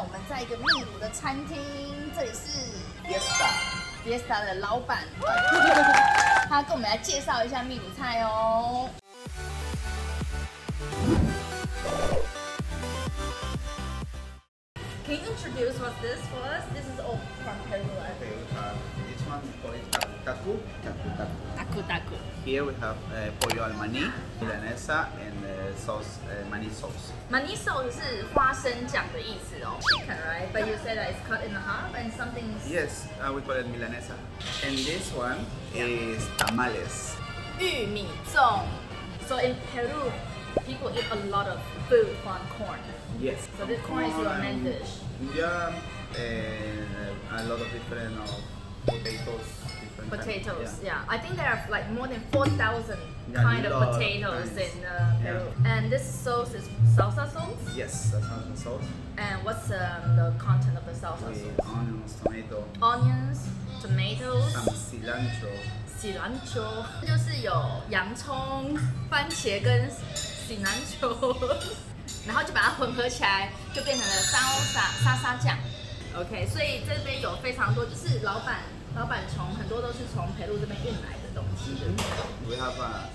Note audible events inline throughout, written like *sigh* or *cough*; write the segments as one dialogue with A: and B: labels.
A: 我们在一个秘鲁的餐厅，这里是
B: Fiesta.
A: Fiesta 的老板，他跟我们来介绍一下秘鲁菜哦。Can you introduce what's this for us? This is all from Peru, right?
B: Okay, we have this one we call it taku, taku, tacu.
A: Taku, taco.
B: Here we have uh, pollo al maní, milanesa, and uh, sauce, uh, maní sauce.
A: Maniso 是花生酱的意思哦? But you said that it's cut in half and something.
B: Yes, uh, we call it milanesa. And this one is tamales.
A: 玉米粽. So in Peru, people eat a lot of food from corn.
B: Yes.
A: So this corn is your main dish.
B: Yeah, and a lot of different uh, potatoes. Different kind-
A: Potatoes, yeah. I think there are like more than 4,000
B: Yeah,
A: kind of
B: lot of
A: potatoes
B: kinds.
A: in uh, Peru. And this sauce is salsa sauce.
B: Yes, that's salsa sauce.
A: And what's um, the content of the salsa
B: With
A: sauce?
B: onions, tomato,
A: Onions, tomatoes,
B: some cilantro.
A: cilantro，*laughs* 就是有洋葱、番茄跟 cilantro，然后就把它混合起来，就变成了*laughs* 沙沙沙沙酱。 OK，所以这边有非常多，就是老板老板从很多都是从培路这边运来的东西，对不对
B: ？We have a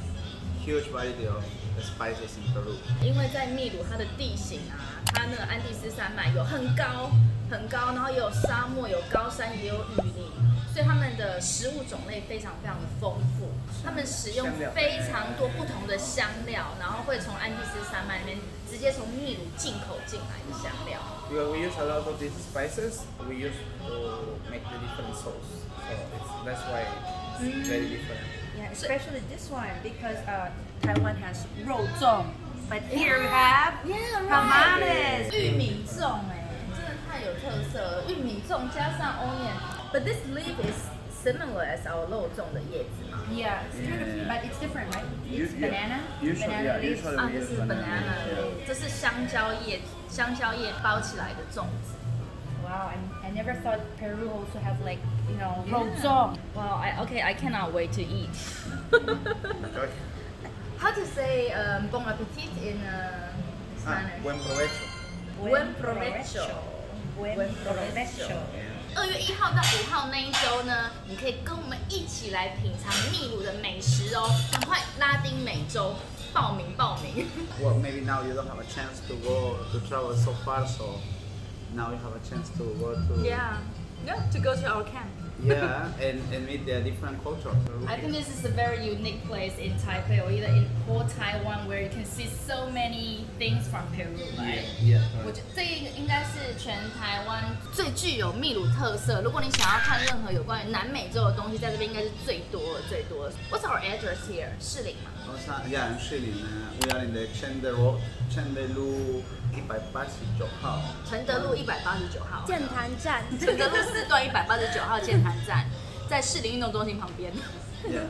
B: huge variety of spices in Peru.
A: 因为在秘鲁，它的地形啊，它那个安第斯山脉有很高很高，然后也有沙漠，有高山，也有雨林，所以他们的食物种类非常非常的丰富。他们使用非常多不同的香料，然后会从安第斯山脉那边直接从秘鲁进口进来的香料。
B: Because we use a lot of these spices, we use to make the different sauce. So that's why it's very different.
C: Yeah, especially this one because uh, Taiwan has 肉粽, but here we have
A: Yeah,
C: tamales.
A: 玉米粽哎，真的太有特色了。玉米粽加上 onion。But this leaf is similar as our 肉粽的叶子嘛。
C: Yeah, it's kind of,
B: Yeah.
C: but it's different, right?
B: You-
C: It's
B: yeah.
C: banana,
B: Usually,
C: banana
B: yeah,
C: leaves.
B: usually
A: 啊，
B: we
A: 这
B: use
A: 是
B: banana.
A: banana
B: leaf,
A: 类，这是香蕉叶，香蕉叶包起来的粽子。
C: Wow, I, I never thought Peru also have like, you know,
A: Yeah.
C: 肉粽.
A: Well, I okay, I cannot wait to eat.
B: Okay. *laughs*
A: How to say um, bon appetit in uh,
B: Ah,
A: Spanish?
B: buen provecho.
A: Buen provecho.
C: Buen
A: Buen
C: provecho.
B: Yeah.
A: 二月一号到五号那一周呢，你可以跟我们一起来品尝秘鲁的美食哦！赶快拉丁美洲报名报名。
B: Well, maybe now you don't have a chance to go to travel so far, so now you have a chance to go to
A: Yeah, yeah, to go to our camp. *laughs*
B: yeah, and, and meet the different cultures.
A: I think this is a very unique place in Taipei or either in whole Taiwan where you can see so many things from Peru, right?
B: yeah.
A: 我觉得这一个应该是全台湾 最具有秘鲁特色。如果你想要看任何有关于南美洲的东西，在这边应该是最多的、最多的。What's our address here？士林嘛。
B: Also, yeah, in Shilin, uh, we are in the Chende Road, Chendelu 189号。
A: 承德路一百八十九号，
C: 健谈站。
A: 承德路四段一百八十九号健谈站，在士林运动中心旁边。*laughs*
B: Yeah.